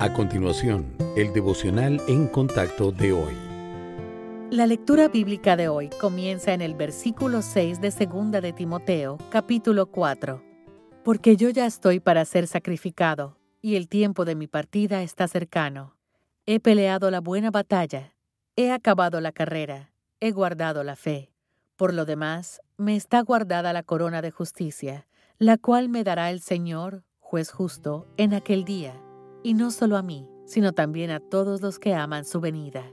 A continuación, el devocional en contacto de hoy. La lectura bíblica de hoy comienza en el versículo 6 de Segunda de Timoteo, capítulo 4. Porque yo ya estoy para ser sacrificado, y el tiempo de mi partida está cercano. He peleado la buena batalla, he acabado la carrera, he guardado la fe. Por lo demás, me está guardada la corona de justicia, la cual me dará el Señor, juez justo, en aquel día y no solo a mí, sino también a todos los que aman su venida.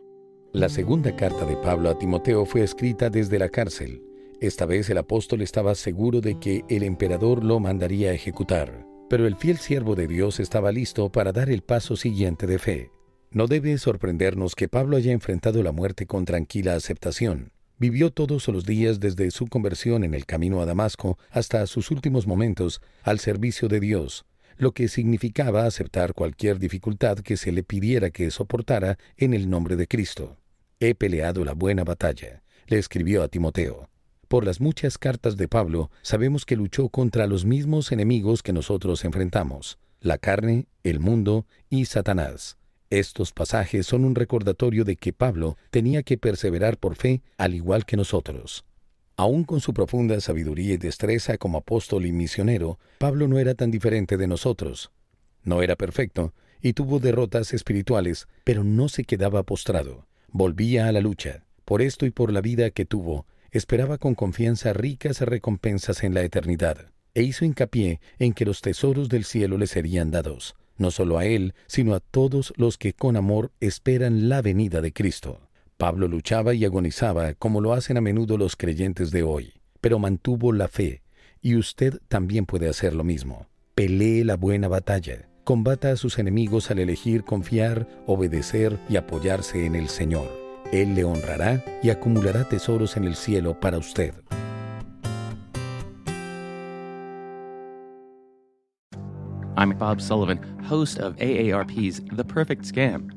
La segunda carta de Pablo a Timoteo fue escrita desde la cárcel. Esta vez el apóstol estaba seguro de que el emperador lo mandaría a ejecutar, pero el fiel siervo de Dios estaba listo para dar el paso siguiente de fe. No debe sorprendernos que Pablo haya enfrentado la muerte con tranquila aceptación. Vivió todos los días desde su conversión en el camino a Damasco hasta sus últimos momentos al servicio de Dios, lo que significaba aceptar cualquier dificultad que se le pidiera que soportara en el nombre de Cristo. He peleado la buena batalla, le escribió a Timoteo. Por las muchas cartas de Pablo, sabemos que luchó contra los mismos enemigos que nosotros enfrentamos, la carne, el mundo y Satanás. Estos pasajes son un recordatorio de que Pablo tenía que perseverar por fe al igual que nosotros. Aún con su profunda sabiduría y destreza como apóstol y misionero, Pablo no era tan diferente de nosotros. No era perfecto y tuvo derrotas espirituales, pero no se quedaba postrado. Volvía a la lucha. Por esto y por la vida que tuvo, esperaba con confianza ricas recompensas en la eternidad, e hizo hincapié en que los tesoros del cielo le serían dados, no solo a él, sino a todos los que con amor esperan la venida de Cristo. Pablo luchaba y agonizaba como lo hacen a menudo los creyentes de hoy, pero mantuvo la fe, y usted también puede hacer lo mismo. Pelee la buena batalla, combata a sus enemigos al elegir confiar, obedecer y apoyarse en el Señor. Él le honrará y acumulará tesoros en el cielo para usted. I'm Bob Sullivan, host of AARP's The Perfect Scam.